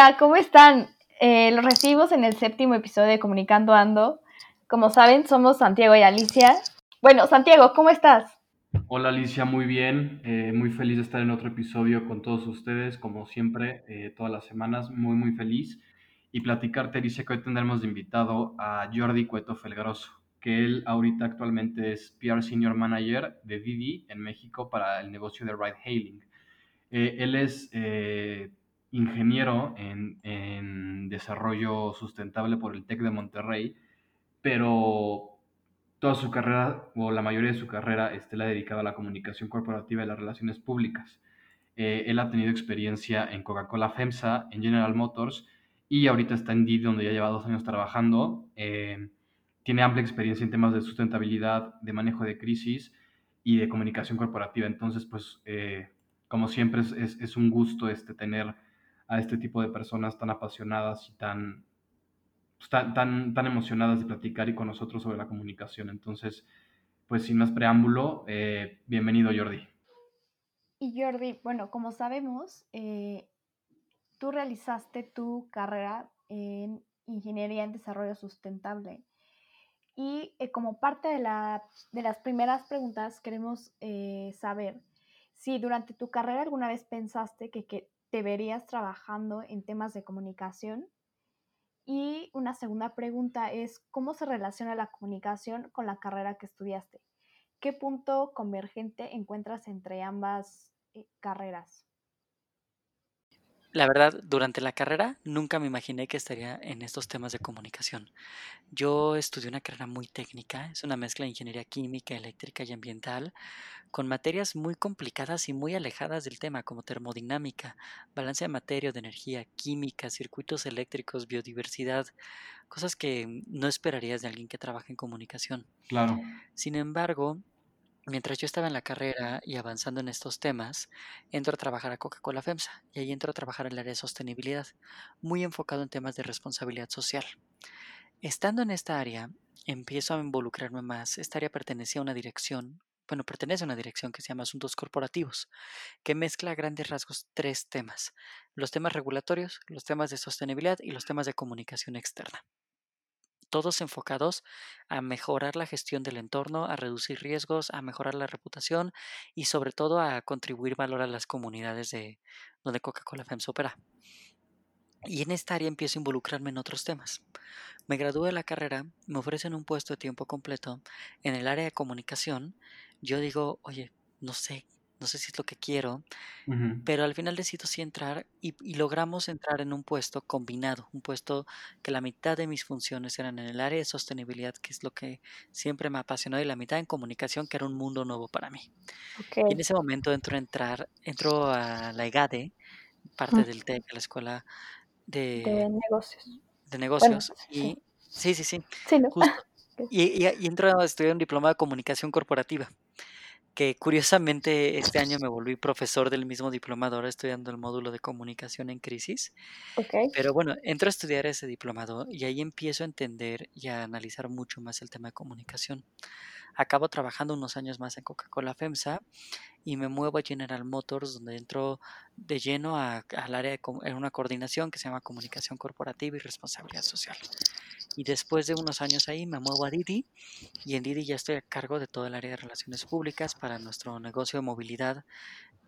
Hola, ¿cómo están? Eh, los recibimos en el séptimo episodio de Comunicando Ando. Como saben, somos Santiago y Alicia. Bueno, Santiago, ¿cómo estás? Hola Alicia, muy bien, eh, muy feliz de estar en otro episodio con todos ustedes, como siempre, eh, todas las semanas, muy muy feliz. Y platicarte, Alicia, que hoy tendremos de invitado a Jordi Cueto Felgaroso, que él ahorita actualmente es PR Senior Manager de Didi en México para el negocio de ride hailing. Él es ingeniero en, en desarrollo sustentable por el TEC de Monterrey, pero toda su carrera, o la mayoría de su carrera, este, la ha dedicado a la comunicación corporativa y las relaciones públicas. Eh, él ha tenido experiencia en Coca-Cola FEMSA, en General Motors, y ahorita está en Didi, donde ya lleva dos años trabajando. Eh, tiene amplia experiencia en temas de sustentabilidad, de manejo de crisis y de comunicación corporativa. Entonces, pues, eh, como siempre, es, es, es, un gusto este, tener a este tipo de personas tan apasionadas y tan, pues, tan, tan, tan, emocionadas de platicar y con nosotros sobre la comunicación. Entonces, pues sin más preámbulo, eh, bienvenido Jordi. Y Jordi, bueno, como sabemos, eh, tú realizaste tu carrera en Ingeniería en Desarrollo Sustentable. Y eh, como parte de, la, de, las primeras preguntas, queremos saber si durante tu carrera alguna vez pensaste que te verías trabajando en temas de comunicación y una segunda pregunta es, ¿cómo se relaciona la comunicación con la carrera que estudiaste? ¿Qué punto convergente encuentras entre ambas eh, carreras? La verdad, durante la carrera nunca me imaginé que estaría en estos temas de comunicación. Yo estudié una carrera muy técnica, es una mezcla de ingeniería química, eléctrica y ambiental, con materias muy complicadas y muy alejadas del tema, como termodinámica, balance de materia, de energía, química, circuitos eléctricos, biodiversidad, cosas que no esperarías de alguien que trabaja en comunicación. Claro. Sin embargo, mientras yo estaba en la carrera y avanzando en estos temas, entro a trabajar a Coca-Cola FEMSA y ahí entro a trabajar en el área de sostenibilidad, muy enfocado en temas de responsabilidad social. Estando en esta área, empiezo a involucrarme más. Esta área pertenecía a una dirección, bueno, pertenece a una dirección que se llama Asuntos Corporativos, que mezcla a grandes rasgos tres temas, los temas regulatorios, los temas de sostenibilidad y los temas de comunicación externa todos enfocados a mejorar la gestión del entorno, a reducir riesgos, a mejorar la reputación y sobre todo a contribuir valor a las comunidades de donde Coca-Cola FEMS opera. Y en esta área empiezo a involucrarme en otros temas. Me gradué de la carrera, me ofrecen un puesto de tiempo completo en el área de comunicación. Yo digo, oye, no sé no sé si es lo que quiero, pero al final decido sí entrar y, y logramos entrar en un puesto combinado, un puesto que la mitad de mis funciones eran en el área de sostenibilidad, que es lo que siempre me apasionó, y la mitad en comunicación, que era un mundo nuevo para mí. Y en ese momento entro a entrar, entro a la EGADE, parte Mm, del TEC, la escuela De de, negocios. de negocios, sí. y sí, sí, sí, Sí, ¿no? justo. Ok. Y, y, y entro a estudiar un diploma de comunicación corporativa que curiosamente este año me volví profesor del mismo diplomado, ahora estudiando el módulo de comunicación en crisis. Ok. Pero bueno, entro a estudiar ese diplomado y ahí empiezo a entender y a analizar mucho más el tema de comunicación. Acabo trabajando unos años más en Coca-Cola FEMSA y me muevo a General Motors, donde entro de lleno al área de en una coordinación que se llama Comunicación Corporativa y Responsabilidad Social. Y después de unos años ahí me muevo a Didi y en Didi ya estoy a cargo de todo el área de relaciones públicas para nuestro negocio de movilidad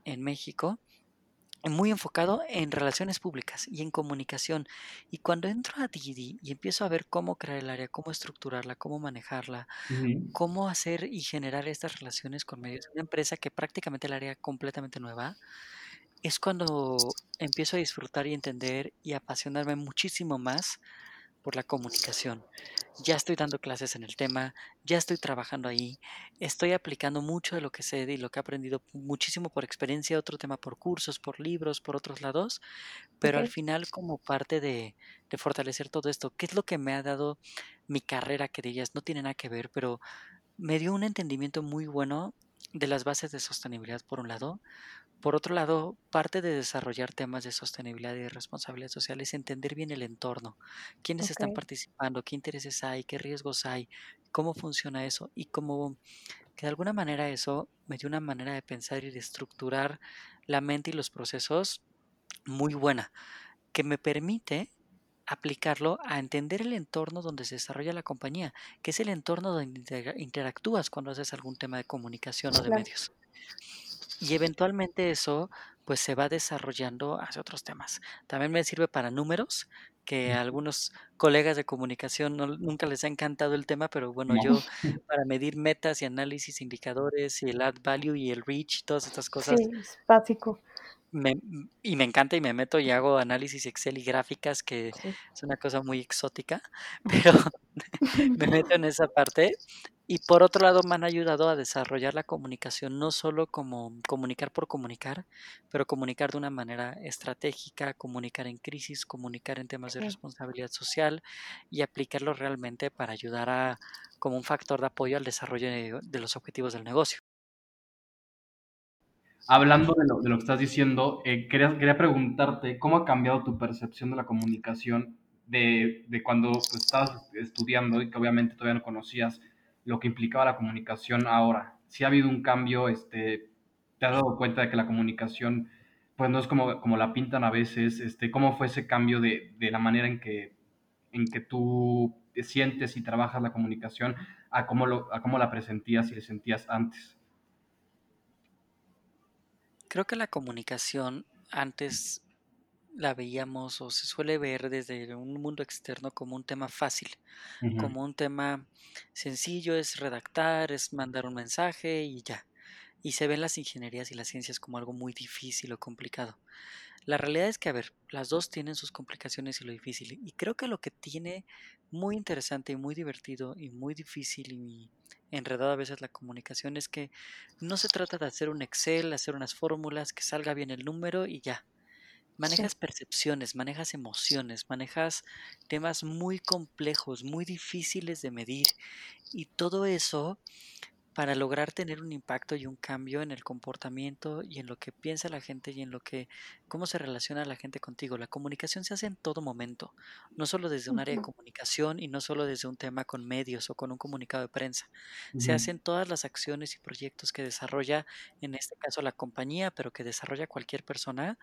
en México, muy enfocado en relaciones públicas y en comunicación. Y cuando entro a Didi y empiezo a ver cómo crear el área, cómo estructurarla, cómo manejarla, Ujú. cómo hacer y generar estas relaciones con medios de una empresa que prácticamente el área completamente nueva, es cuando empiezo a disfrutar y entender y apasionarme muchísimo más por la comunicación. Ya estoy dando clases en el tema, ya estoy trabajando ahí, estoy aplicando mucho de lo que sé y lo que he aprendido muchísimo por experiencia, otro tema por cursos, por libros, por otros lados, pero al final como parte de, de fortalecer todo esto, ¿qué es lo que me ha dado mi carrera que ellas no tiene nada que ver, pero me dio un entendimiento muy bueno de las bases de sostenibilidad por un lado, por otro lado, parte de desarrollar temas de sostenibilidad y de responsabilidad social es entender bien el entorno, quiénes están participando, qué intereses hay, qué riesgos hay, cómo funciona eso y cómo que de alguna manera eso me dio una manera de pensar y de estructurar la mente y los procesos muy buena. que me permite aplicarlo a entender el entorno donde se desarrolla la compañía, que es el entorno donde interactúas cuando haces algún tema de comunicación o de medios. Y eventualmente eso pues se va desarrollando hacia otros temas. También me sirve para números, que a algunos colegas de comunicación nunca les ha encantado el tema, pero bueno, yo para medir metas y análisis, indicadores y el add value y el reach, todas estas cosas. Sí, es básico. y me encanta y me meto y hago análisis Excel y gráficas, que es una cosa muy exótica, pero me meto en esa parte y por otro lado me han ayudado a desarrollar la comunicación, no solo como comunicar por comunicar, pero comunicar de una manera estratégica, comunicar en crisis, comunicar en temas de responsabilidad social y aplicarlo realmente para ayudar a como un factor de apoyo al desarrollo de, los objetivos del negocio. Hablando de lo, de lo que estás diciendo, eh, quería, quería preguntarte cómo ha cambiado tu percepción de la comunicación de, de cuando pues, estabas estudiando y que obviamente todavía no conocías lo que implicaba la comunicación ahora. Si ha habido un cambio, este, te has dado cuenta de que la comunicación, pues no es como, como la pintan a veces, este, ¿cómo fue ese cambio de, de la manera en que, en que tú te sientes y trabajas la comunicación a cómo, lo, a cómo la presentías y le sentías antes? Creo que la comunicación antes la veíamos o se suele ver desde un mundo externo como un tema fácil, como un tema sencillo, es redactar, es mandar un mensaje y ya. Y se ven las ingenierías y las ciencias como algo muy difícil o complicado. La realidad es que, a ver, las dos tienen sus complicaciones y lo difícil. Y creo que lo que tiene muy interesante y muy divertido y muy difícil y enredado a veces la comunicación es que no se trata de hacer un Excel, hacer unas fórmulas, que salga bien el número y ya manejas percepciones, manejas emociones, manejas temas muy complejos, muy difíciles de medir y todo eso para lograr tener un impacto y un cambio en el comportamiento y en lo que piensa la gente y en lo que cómo se relaciona la gente contigo. La comunicación se hace en todo momento, no solo desde un área de comunicación y no solo desde un tema con medios o con un comunicado de prensa. Se hacen todas las acciones y proyectos que desarrolla, en este caso la compañía, pero que desarrolla cualquier persona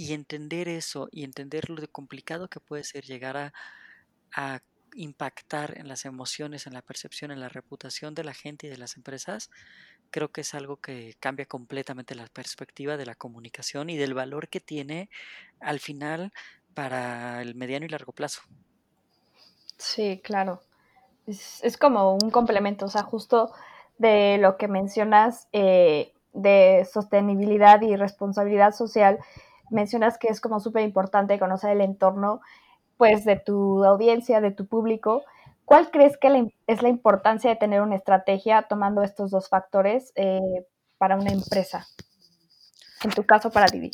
y entender eso y entender lo complicado que puede ser llegar a, a impactar en las emociones, en la percepción, en la reputación de la gente y de las empresas, creo que es algo que cambia completamente la perspectiva de la comunicación y del valor que tiene al final para el mediano y largo plazo. Sí, claro. Es, es como un complemento, o sea, justo de lo que mencionas eh, de sostenibilidad y responsabilidad social, mencionas que es como súper importante conocer el entorno, pues, de tu audiencia, de tu público. ¿Cuál crees que es la importancia de tener una estrategia tomando estos dos factores eh, para una empresa? En tu caso, para Didi.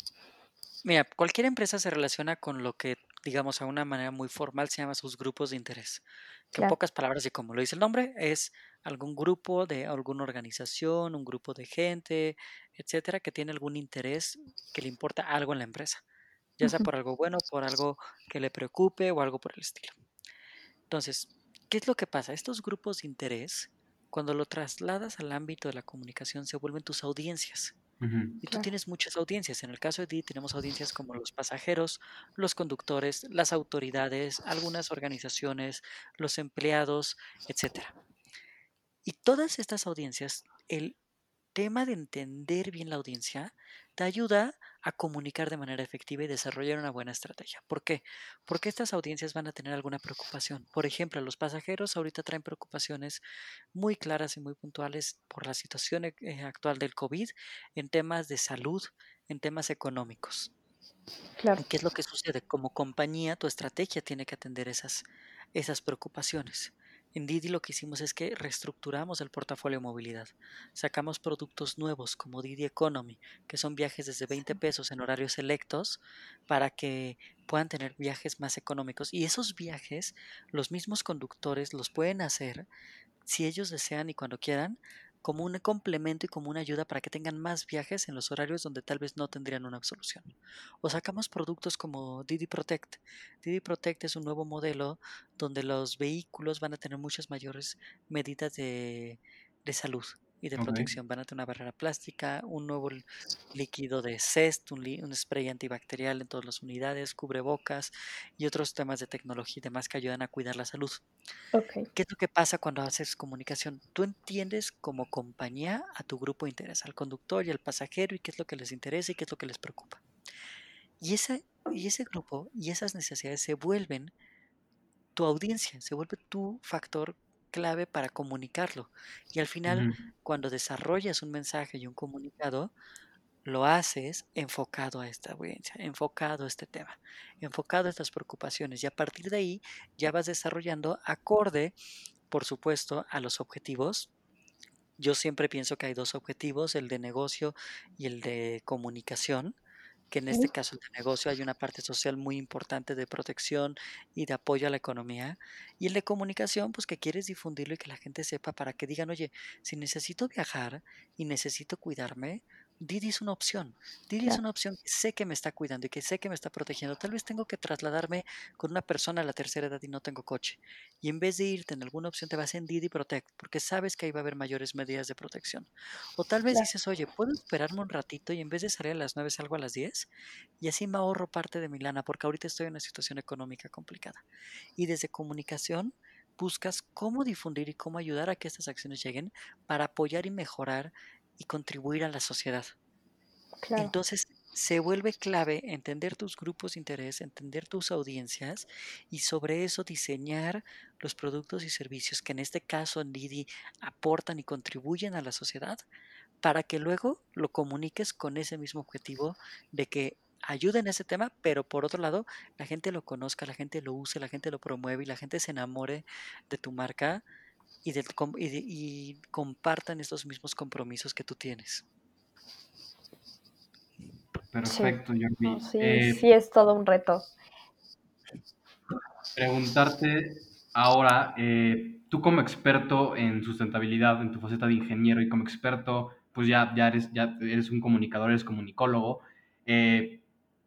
Mira, cualquier empresa se relaciona con lo que, digamos, a una manera muy formal se llama sus grupos de interés. Que en pocas palabras, y como lo dice el nombre, es algún grupo de alguna organización, un grupo de gente, etcétera, que tiene algún interés que le importa algo en la empresa, ya sea por algo bueno, por algo que le preocupe o algo por el estilo. Entonces, ¿qué es lo que pasa? Estos grupos de interés, cuando lo trasladas al ámbito de la comunicación, se vuelven tus audiencias. Y tú tienes muchas audiencias. En el caso de Di tenemos audiencias como los pasajeros, los conductores, las autoridades, algunas organizaciones, los empleados, etcétera. Y todas estas audiencias, el tema de entender bien la audiencia te ayuda a comunicar de manera efectiva y desarrollar una buena estrategia. ¿Por qué? Porque estas audiencias van a tener alguna preocupación. Por ejemplo, los pasajeros ahorita traen preocupaciones muy claras y muy puntuales por la situación eh, actual del COVID en temas de salud, en temas económicos. Claro. ¿Qué es lo que sucede? Como compañía, tu estrategia tiene que atender esas, esas preocupaciones. En Didi lo que hicimos es que reestructuramos el portafolio de movilidad. Sacamos productos nuevos como Didi Economy, que son viajes desde 20 pesos en horarios selectos para que puedan tener viajes más económicos. Y esos viajes, los mismos conductores los pueden hacer si ellos desean y cuando quieran como un complemento y como una ayuda para que tengan más viajes en los horarios donde tal vez no tendrían una solución. O sacamos productos como Didi Protect. Didi Protect es un nuevo modelo donde los vehículos van a tener muchas mayores medidas de, de salud. Y de protección. Van a tener una barrera plástica, un nuevo líquido de CEST, un, spray antibacterial en todas las unidades, cubrebocas y otros temas de tecnología y demás que ayudan a cuidar la salud. Ok, ¿Qué es lo que pasa cuando haces comunicación? Tú entiendes como compañía a tu grupo de interés, al conductor y al pasajero y qué es lo que les interesa y qué es lo que les preocupa. Y ese, y ese grupo y esas necesidades se vuelven tu audiencia, se vuelve tu factor clave para comunicarlo. Y al final, cuando desarrollas un mensaje y un comunicado, lo haces enfocado a esta audiencia, enfocado a este tema, enfocado a estas preocupaciones. Y a partir de ahí ya vas desarrollando acorde, por supuesto, a los objetivos. Yo siempre pienso que hay dos objetivos, el de negocio y el de comunicación que en este caso el de negocio hay una parte social muy importante de protección y de apoyo a la economía. Y el de comunicación, pues que quieres difundirlo y que la gente sepa para que digan, oye, si necesito viajar y necesito cuidarme, Didi es una opción. Didi es una opción que sé que me está cuidando y que sé que me está protegiendo. Tal vez tengo que trasladarme con una persona a la tercera edad y no tengo coche. Y en vez de irte en alguna opción, te vas en Didi Protect, porque sabes que ahí va a haber mayores medidas de protección. O tal vez claro, dices, oye, ¿puedo esperarme un ratito y en vez de salir a las 9 salgo a las 10? Y así me ahorro parte de mi lana, porque ahorita estoy en una situación económica complicada. Y desde comunicación buscas cómo difundir y cómo ayudar a que estas acciones lleguen para apoyar y mejorar y contribuir a la sociedad. claro, Entonces se vuelve clave entender tus grupos de interés, entender tus audiencias y sobre eso diseñar los productos y servicios que en este caso en Didi aportan y contribuyen a la sociedad para que luego lo comuniques con ese mismo objetivo de que ayuden a ese tema, pero por otro lado, la gente lo conozca, la gente lo use, la gente lo promueve y la gente se enamore de tu marca y, del com- y de- y compartan estos mismos compromisos que tú tienes. sí, Perfecto, no, Jordi. sí, Eh, sí es todo un reto. preguntarte ahora, eh, tú como experto en sustentabilidad, en tu faceta de ingeniero y como experto, pues ya, ya, eres, ya eres un comunicador, eres comunicólogo, eh,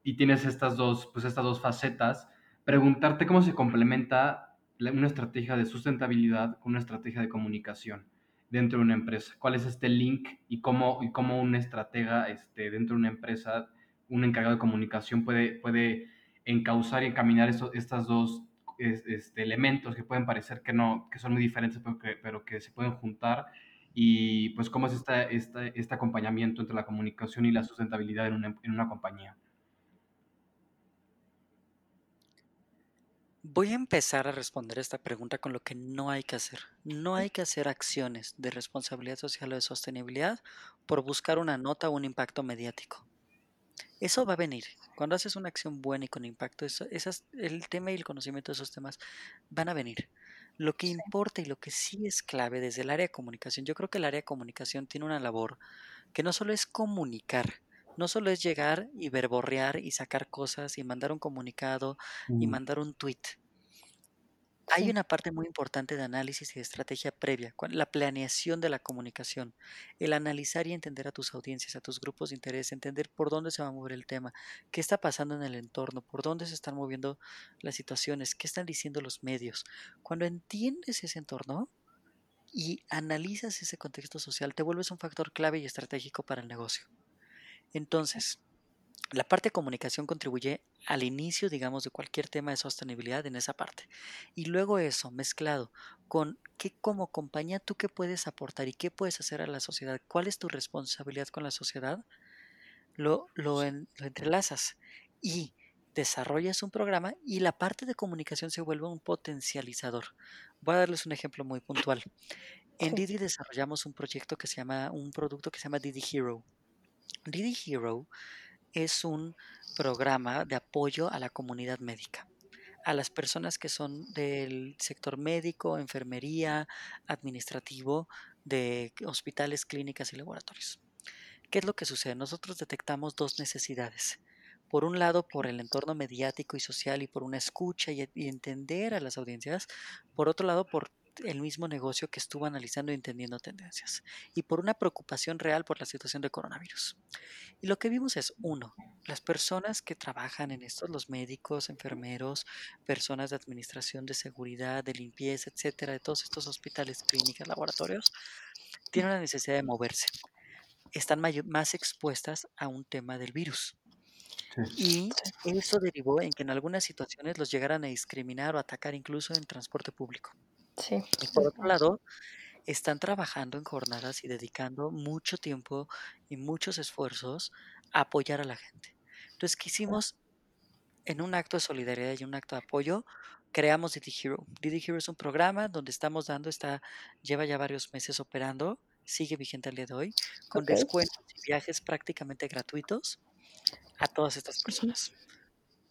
y tienes estas dos, pues estas dos facetas, preguntarte cómo se complementa una estrategia de sustentabilidad con una estrategia de comunicación dentro de una empresa. ¿Cuál es este link y cómo, y cómo un estratega este, dentro de una empresa, un encargado de comunicación puede, puede encauzar y encaminar esto- estas dos es- este, elementos que pueden parecer que no, que son muy diferentes, pero que, pero que se pueden juntar. Y pues cómo es esta, esta- este acompañamiento entre la comunicación y la sustentabilidad en una, en una compañía. Voy a empezar a responder esta pregunta con lo que no hay que hacer. No hay que hacer acciones de responsabilidad social o de sostenibilidad por buscar una nota o un impacto mediático. Eso va a venir. Cuando haces una acción buena y con impacto, eso, esas, el tema y el conocimiento de esos temas van a venir. Lo que importa y lo que sí es clave desde el área de comunicación, yo creo que el área de comunicación tiene una labor que no solo es comunicar, no solo es llegar y verborrear y sacar cosas y mandar un comunicado y Mm, mandar un tweet. Hay sí, una parte muy importante de análisis y de estrategia previa, la planeación de la comunicación, el analizar y entender a tus audiencias, a tus grupos de interés, entender por dónde se va a mover el tema, qué está pasando en el entorno, por dónde se están moviendo las situaciones, qué están diciendo los medios. Cuando entiendes ese entorno y analizas ese contexto social, te vuelves un factor clave y estratégico para el negocio. Entonces, la parte de comunicación contribuye al inicio, digamos, de cualquier tema de sostenibilidad en esa parte. Y luego eso, mezclado con qué como compañía tú qué puedes aportar y qué puedes hacer a la sociedad, cuál es tu responsabilidad con la sociedad, lo, lo, en- lo entrelazas y desarrollas un programa y la parte de comunicación se vuelve un potencializador. Voy a darles un ejemplo muy puntual. En Didi desarrollamos un proyecto que se llama, un producto que se llama Didi Hero. Didi Hero es un programa de apoyo a la comunidad médica, a las personas que son del sector médico, enfermería, administrativo, de hospitales, clínicas y laboratorios. ¿Qué es lo que sucede? Nosotros detectamos dos necesidades. Por un lado, por el entorno mediático y social y por una escucha y entender a las audiencias. Por otro lado, por el mismo negocio que estuvo analizando y entendiendo tendencias. Y por una preocupación real por la situación de coronavirus. Y lo que vimos es, uno, las personas que trabajan en estos, los médicos, enfermeros, personas de administración de seguridad, de limpieza, etcétera, de todos estos hospitales, clínicas, laboratorios, tienen una necesidad de moverse. Están más expuestas a un tema del virus. Y eso derivó en que en algunas situaciones los llegaran a discriminar o atacar incluso en transporte público. Sí. Y por otro lado, están trabajando en jornadas y dedicando mucho tiempo y muchos esfuerzos a apoyar a la gente. Entonces, ¿qué hicimos? En un acto de solidaridad y un acto de apoyo, creamos Didi Hero. Didi Hero es un programa donde estamos dando, está, lleva ya varios meses operando, sigue vigente al día de hoy, con descuentos y viajes prácticamente gratuitos a todas estas personas.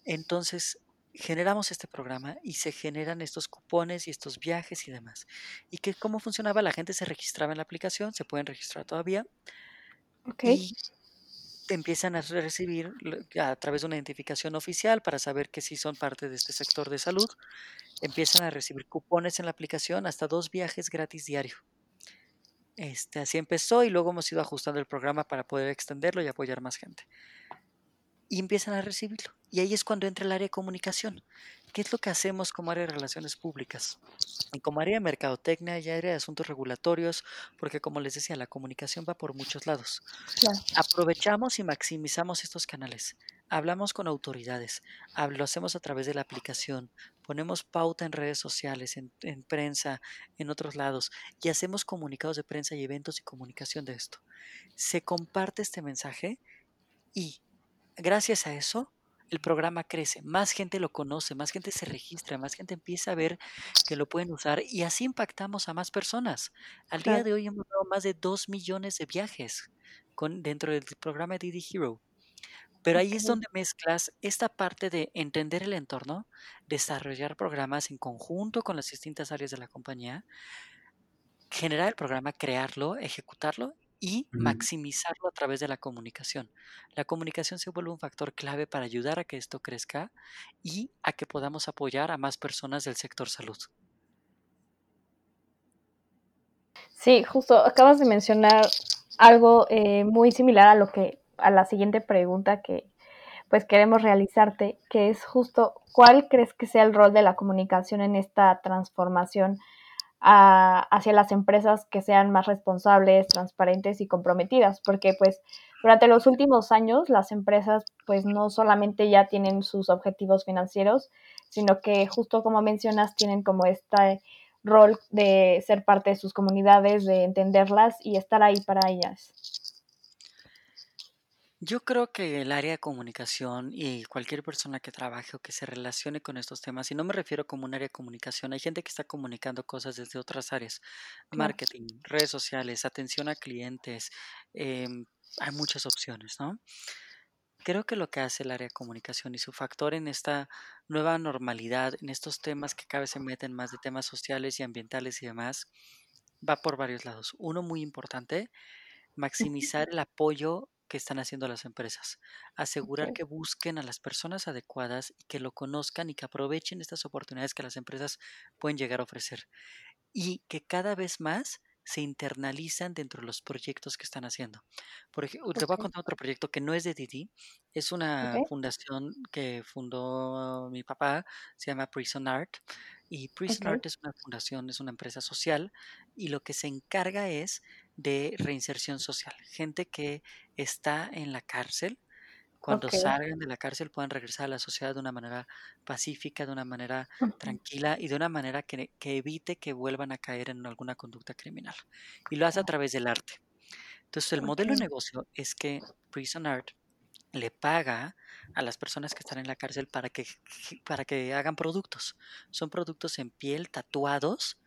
Entonces, generamos este programa y se generan estos cupones y estos viajes y demás. ¿Y que, cómo funcionaba? La gente se registraba en la aplicación, se pueden registrar todavía. Y empiezan a recibir a través de una identificación oficial para saber que sí son parte de este sector de salud. Empiezan a recibir cupones en la aplicación hasta dos viajes gratis diario. Este, así empezó y luego hemos ido ajustando el programa para poder extenderlo y apoyar más gente y empiezan a recibirlo. Y ahí es cuando entra el área de comunicación. ¿Qué es lo que hacemos como área de relaciones públicas? Y como área de mercadotecnia y área de asuntos regulatorios, porque como les decía, la comunicación va por muchos lados. Aprovechamos y maximizamos estos canales. Hablamos con autoridades, lo hacemos a través de la aplicación, ponemos pauta en redes sociales, en, en prensa, en otros lados, y hacemos comunicados de prensa y eventos y comunicación de esto. Se comparte este mensaje y gracias a eso, el programa crece, más gente lo conoce, más gente se registra, más gente empieza a ver que lo pueden usar y así impactamos a más personas. Al día de hoy hemos dado más de 2 millones de viajes con, dentro del programa Didi Hero. Pero ahí es donde mezclas esta parte de entender el entorno, desarrollar programas en conjunto con las distintas áreas de la compañía, generar el programa, crearlo, ejecutarlo y maximizarlo a través de la comunicación. La comunicación se vuelve un factor clave para ayudar a que esto crezca y a que podamos apoyar a más personas del sector salud. Sí, justo acabas de mencionar algo eh, muy similar a lo que a la siguiente pregunta que pues queremos realizarte, que es justo cuál crees que sea el rol de la comunicación en esta transformación hacia las empresas que sean más responsables, transparentes y comprometidas, porque pues durante los últimos años las empresas pues no solamente ya tienen sus objetivos financieros, sino que justo como mencionas tienen como este rol de ser parte de sus comunidades, de entenderlas y estar ahí para ellas. Yo creo que el área de comunicación y cualquier persona que trabaje o que se relacione con estos temas, y no me refiero como un área de comunicación, hay gente que está comunicando cosas desde otras áreas, marketing, redes sociales, atención a clientes, em, hay muchas opciones, ¿no? Creo que lo que hace el área de comunicación y su factor en esta nueva normalidad, en estos temas que cada vez se meten más de temas sociales y ambientales y demás, va por varios lados. Uno muy importante, maximizar el apoyo que están haciendo las empresas. Asegurar que busquen a las personas adecuadas y que lo conozcan y que aprovechen estas oportunidades que las empresas pueden llegar a ofrecer. Y que cada vez más se internalizan dentro de los proyectos que están haciendo. Por ejemplo, te voy a contar otro proyecto que no es de Didi, es una fundación que fundó mi papá, se llama Prison Art, y Prison Art es una fundación, es una empresa social, y lo que se encarga es de reinserción social, gente que está en la cárcel, cuando salgan de la cárcel puedan regresar a la sociedad de una manera pacífica, de una manera tranquila y de una manera que, evite que vuelvan a caer en alguna conducta criminal. Y lo hace a través del arte. Entonces el modelo de negocio es que Prison Art le paga a las personas que están en la cárcel para que, para que hagan productos. Son productos en piel tatuados.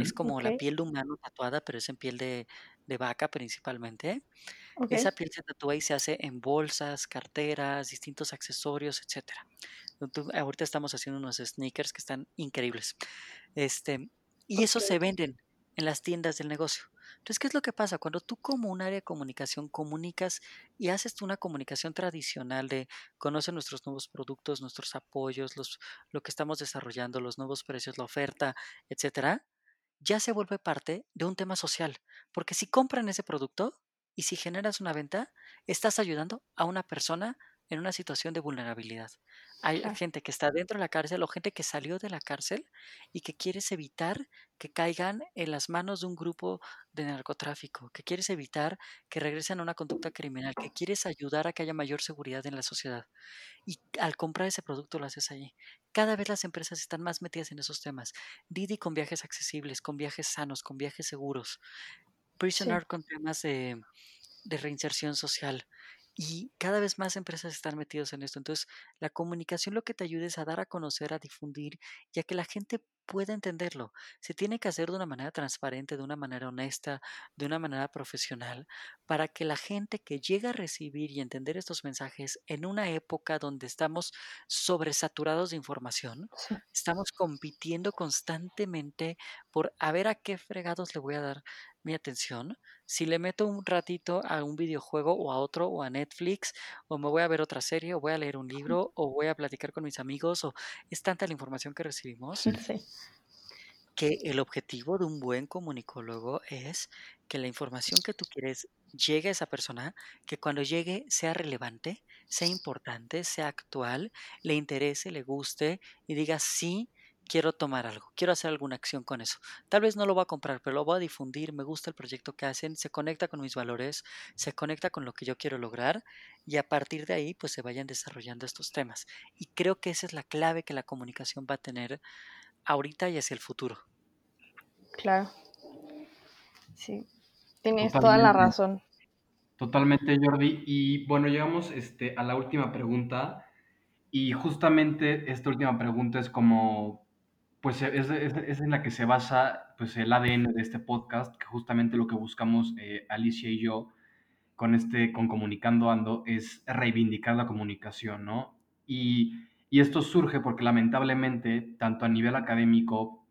Es como la piel de humano tatuada, pero es en piel de, de vaca principalmente. Esa piel se tatúa y se hace en bolsas, carteras, distintos accesorios, etc. ahorita estamos haciendo unos sneakers que están increíbles. Este, y eso se venden en las tiendas del negocio. Entonces, ¿qué es lo que pasa? Cuando tú como un área de comunicación comunicas y haces una comunicación tradicional de conoce nuestros nuevos productos, nuestros apoyos, los, lo que estamos desarrollando, los nuevos precios, la oferta, etcétera, ya se vuelve parte de un tema social. Porque si compran ese producto y si generas una venta, estás ayudando a una persona en una situación de vulnerabilidad. Hay Claro. gente que está dentro de la cárcel o gente que salió de la cárcel y que quieres evitar que caigan en las manos de un grupo de narcotráfico, que quieres evitar que regresen a una conducta criminal, que quieres ayudar a que haya mayor seguridad en la sociedad. Y al comprar ese producto lo haces allí. Cada vez las empresas están más metidas en esos temas. Didi con viajes accesibles, con viajes sanos, con viajes seguros. Prisoner Sí. con temas de, de reinserción social. Y cada vez más empresas están metidas en esto. Entonces, la comunicación lo que te ayuda es a dar a conocer, a difundir, y a que la gente pueda entenderlo. Se tiene que hacer de una manera transparente, de una manera honesta, de una manera profesional, para que la gente que llega a recibir y entender estos mensajes en una época donde estamos sobresaturados de información, Sí. estamos compitiendo constantemente por a ver a qué fregados le voy a dar mi atención, si le meto un ratito a un videojuego o a otro o a Netflix, o me voy a ver otra serie, o voy a leer un libro, o voy a platicar con mis amigos, o es tanta la información que recibimos Sí. que el objetivo de un buen comunicólogo es que la información que tú quieres llegue a esa persona, que cuando llegue sea relevante, sea importante, sea actual, le interese, le guste y diga sí, quiero tomar algo, quiero hacer alguna acción con eso. Tal vez no lo voy a comprar, pero lo voy a difundir, me gusta el proyecto que hacen, se conecta con mis valores, se conecta con lo que yo quiero lograr y a partir de ahí pues se vayan desarrollando estos temas. Y creo que esa es la clave que la comunicación va a tener ahorita y hacia el futuro. Claro. Sí. Tienes toda la razón. Totalmente, Jordi. Y bueno, llegamos este, a la última pregunta. Y justamente esta última pregunta es como, pues es, es- en la que se basa pues el ADN de este podcast, que justamente lo que buscamos eh, Alicia y yo con este, con Comunicando Ando, es reivindicar la comunicación, ¿no? Y, y esto surge porque lamentablemente, tanto a nivel académico,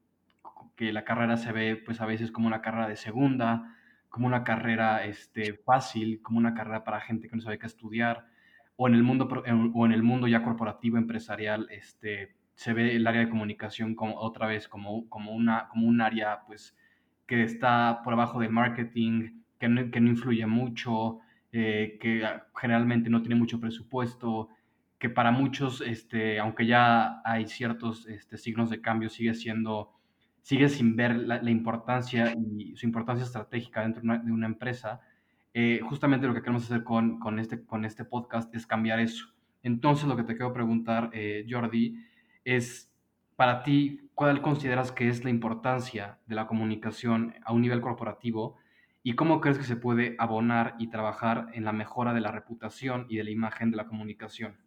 que la carrera se ve pues a veces como una carrera de segunda, como una carrera este, fácil, como una carrera para gente que no sabe qué estudiar, o en el mundo, o en el mundo ya corporativo, empresarial, este, se ve el área de comunicación como otra vez como, como, una, como un área pues que está por abajo de marketing, que no, que no influye mucho, eh, que generalmente no tiene mucho presupuesto, que para muchos, este, aunque ya hay ciertos este, signos de cambio, sigue siendo, sigue sin ver la, importancia y su importancia estratégica dentro de una, de una empresa. Eh, justamente lo que queremos hacer con, con, este, con este podcast es cambiar eso. Entonces, lo que te quiero preguntar, eh, Jordi, es para ti, ¿cuál consideras que es la importancia de la comunicación a un nivel corporativo y cómo crees que se puede abonar y trabajar en la mejora de la reputación y de la imagen de la comunicación?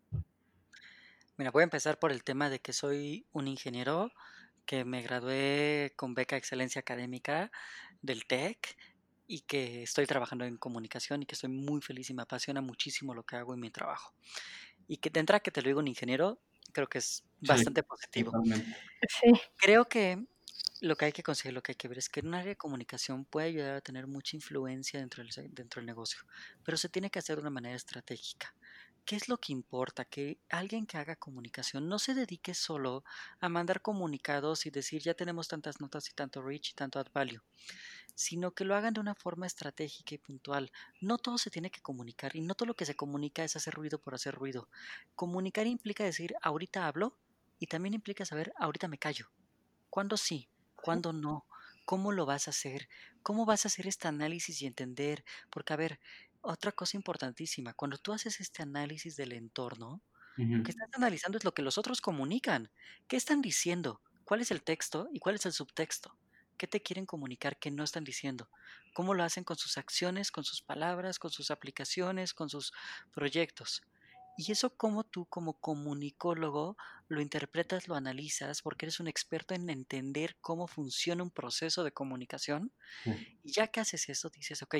Mira, voy a empezar por el tema de que soy un ingeniero que me gradué con beca Excelencia Académica del TEC y que estoy trabajando en comunicación y que estoy muy feliz y me apasiona muchísimo lo que hago en mi trabajo. Y que de entrada que te lo digo un ingeniero, creo que es Sí, bastante positivo. Sí. Creo que lo que hay que conseguir, lo que hay que ver es que en un área de comunicación puede ayudar a tener mucha influencia dentro del, se- dentro del negocio, pero se tiene que hacer de una manera estratégica. ¿Qué es lo que importa? Que alguien que haga comunicación no se dedique solo a mandar comunicados y decir ya tenemos tantas notas y tanto reach y tanto add value, sino que lo hagan de una forma estratégica y puntual. No todo se tiene que comunicar y no todo lo que se comunica es hacer ruido por hacer ruido. Comunicar implica decir ahorita hablo y también implica saber ahorita me callo. ¿Cuándo sí? ¿Cuándo no? ¿Cómo lo vas a hacer? ¿Cómo vas a hacer este análisis y entender? Porque, a ver, otra cosa importantísima, cuando tú haces este análisis del entorno, lo que estás analizando es lo que los otros comunican. ¿Qué están diciendo? ¿Cuál es el texto y cuál es el subtexto? ¿Qué te quieren comunicar que no están diciendo? ¿Cómo lo hacen con sus acciones, con sus palabras, con sus aplicaciones, con sus proyectos? Y eso como tú como comunicólogo lo interpretas, lo analizas, porque eres un experto en entender cómo funciona un proceso de comunicación. sí, Y ya que haces eso, dices, ok,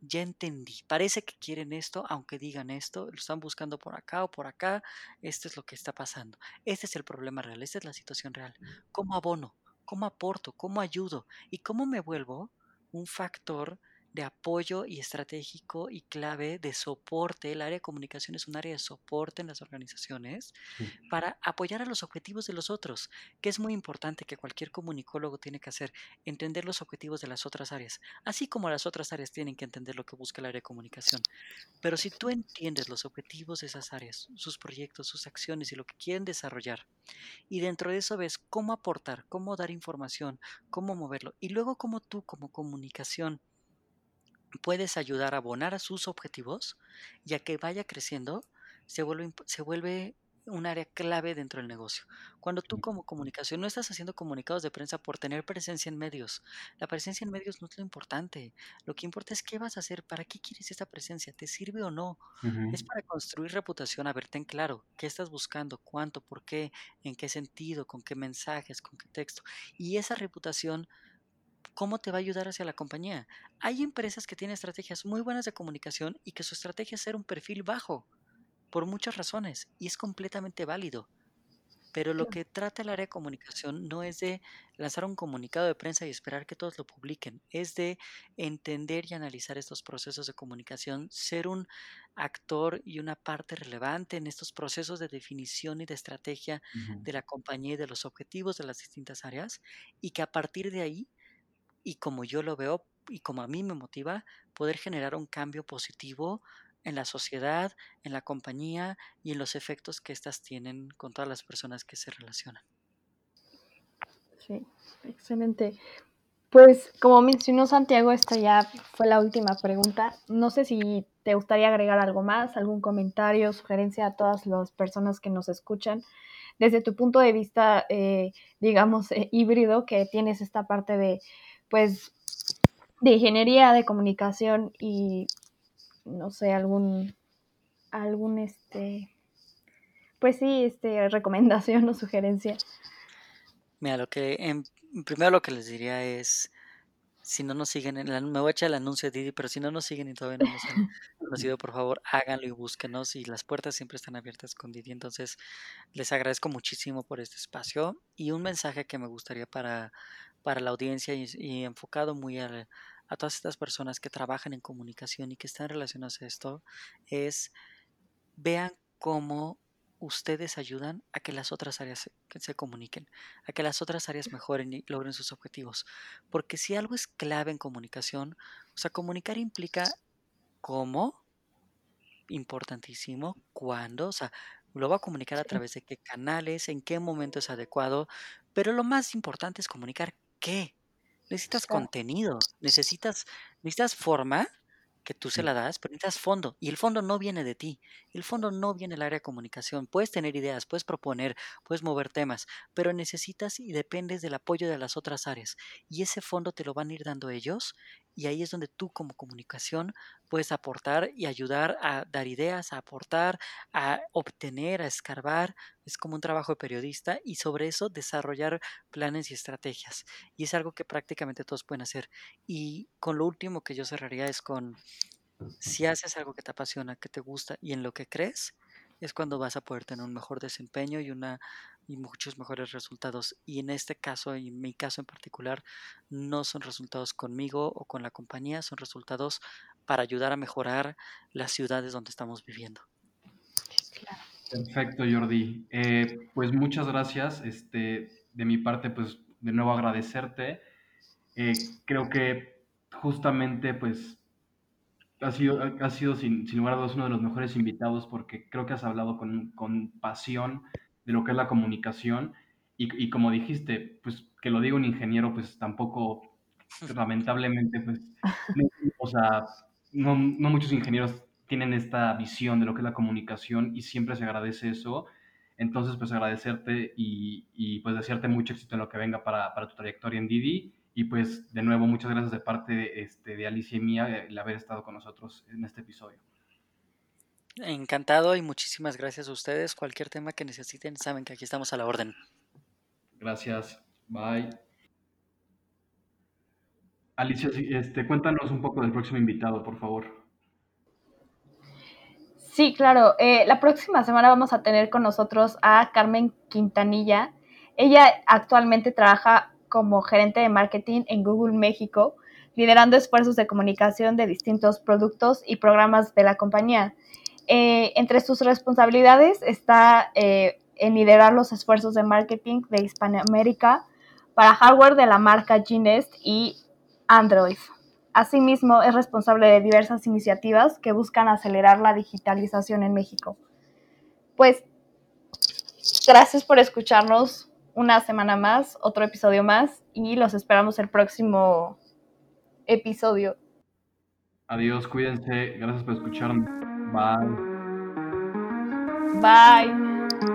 ya entendí, parece que quieren esto, aunque digan esto, lo están buscando por acá o por acá, esto es lo que está pasando. Este es el problema real, esta es la situación real. ¿Cómo abono? ¿Cómo aporto? ¿Cómo ayudo? ¿Y cómo me vuelvo un factor de apoyo y estratégico y clave de soporte. El área de comunicación es un área de soporte en las organizaciones para apoyar a los objetivos de los otros, que es muy importante que cualquier comunicólogo tiene que hacer, entender los objetivos de las otras áreas, así como las otras áreas tienen que entender lo que busca el área de comunicación. Pero si tú entiendes los objetivos de esas áreas, sus proyectos, sus acciones y lo que quieren desarrollar, y dentro de eso ves cómo aportar, cómo dar información, cómo moverlo, y luego cómo tú como comunicación puedes ayudar a abonar a sus objetivos y a que vaya creciendo, se vuelve, se vuelve un área clave dentro del negocio. Cuando tú como comunicación no estás haciendo comunicados de prensa por tener presencia en medios, la presencia en medios no es lo importante. Lo que importa es qué vas a hacer, para qué quieres esta presencia, te sirve o no. Es para construir reputación, a verte en claro, qué estás buscando, cuánto, por qué, en qué sentido, con qué mensajes, con qué texto. Y esa reputación ¿cómo te va a ayudar hacia la compañía? Hay empresas que tienen estrategias muy buenas de comunicación y que su estrategia es ser un perfil bajo, por muchas razones, y es completamente válido. Pero lo que trata el área de comunicación no es de lanzar un comunicado de prensa y esperar que todos lo publiquen, es de entender y analizar estos procesos de comunicación, ser un actor y una parte relevante en estos procesos de definición y de estrategia de la compañía y de los objetivos de las distintas áreas, y que a partir de ahí y como yo lo veo y como a mí me motiva, poder generar un cambio positivo en la sociedad, en la compañía y en los efectos que éstas tienen con todas las personas que se relacionan. Sí, excelente. Pues como mencionó Santiago, esta ya fue la última pregunta. No sé si te gustaría agregar algo más, algún comentario, sugerencia a todas las personas que nos escuchan. Desde tu punto de vista, eh, digamos, eh, híbrido, que tienes esta parte de pues de ingeniería de comunicación y no sé, algún algún este pues sí, este recomendación o sugerencia. Mira, lo que en, primero lo que les diría es si no nos siguen, en me voy a echar el anuncio de Didi, pero si no nos siguen y todavía no nos han conocido, por favor, háganlo y búsquenos. Y las puertas siempre están abiertas con Didi. Entonces, les agradezco muchísimo por este espacio. Y un mensaje que me gustaría para, para la audiencia y, enfocado muy a, a, todas estas personas que trabajan en comunicación y que están relacionadas a esto es vean cómo ustedes ayudan a que las otras áreas se, se, comuniquen, a que las otras áreas mejoren y logren sus objetivos. Porque si algo es clave en comunicación, o sea, comunicar implica cómo, importantísimo, cuándo, o sea, lo va a comunicar a través de qué canales, en qué momento es adecuado, pero lo más importante es comunicar qué. Necesitas contenido, necesitas, necesitas forma que tú se la das, pero necesitas fondo. Y el fondo no viene de ti. El fondo no viene del área de comunicación. Puedes tener ideas, puedes proponer, puedes mover temas, pero necesitas y dependes del apoyo de las otras áreas. Y ese fondo te lo van a ir dando ellos. Y ahí es donde tú como comunicación puedes aportar y ayudar a dar ideas, a aportar, a obtener, a escarbar. Es como un trabajo de periodista y sobre eso desarrollar planes y estrategias. Y es algo que prácticamente todos pueden hacer. Y con lo último que yo cerraría es con, si haces algo que te apasiona, que te gusta y en lo que crees, es cuando vas a poder tener un mejor desempeño y una y muchos mejores resultados. Y en este caso, y en mi caso en particular, no son resultados conmigo o con la compañía, son resultados para ayudar a mejorar las ciudades donde estamos viviendo. Perfecto, Jordi. Eh, pues muchas gracias. Este, de mi parte, pues de nuevo agradecerte. Eh, creo que justamente, pues, ha sido, ha sido sin, sin, lugar a dudas uno de los mejores invitados porque creo que has hablado con, con pasión de lo que es la comunicación y, y, como dijiste, pues que lo diga un ingeniero, pues tampoco, lamentablemente, pues, no, o sea, no, no, muchos ingenieros tienen esta visión de lo que es la comunicación y siempre se agradece eso. Entonces, pues agradecerte y, y pues desearte mucho éxito en lo que venga para, para tu trayectoria en Didi. Y pues de nuevo, muchas gracias de parte de, este, de Alicia y mía el haber estado con nosotros en este episodio. Encantado y muchísimas gracias a ustedes. Cualquier tema que necesiten, saben que aquí estamos a la orden. Gracias. Bye. Alicia, este, cuéntanos un poco del próximo invitado, por favor. Sí, claro. Eh, la próxima semana vamos a tener con nosotros a Carmen Quintanilla. Ella actualmente trabaja como gerente de marketing en Google México liderando esfuerzos de comunicación de distintos productos y programas de la compañía. Eh, entre sus responsabilidades está eh, en liderar los esfuerzos de marketing de Hispanoamérica para hardware de la marca Gnest y Android. Asimismo, es responsable de diversas iniciativas que buscan acelerar la digitalización en México. Pues, gracias por escucharnos una semana más, otro episodio más, y los esperamos el próximo episodio. Adiós, cuídense, gracias por escucharnos. Bye. Bye.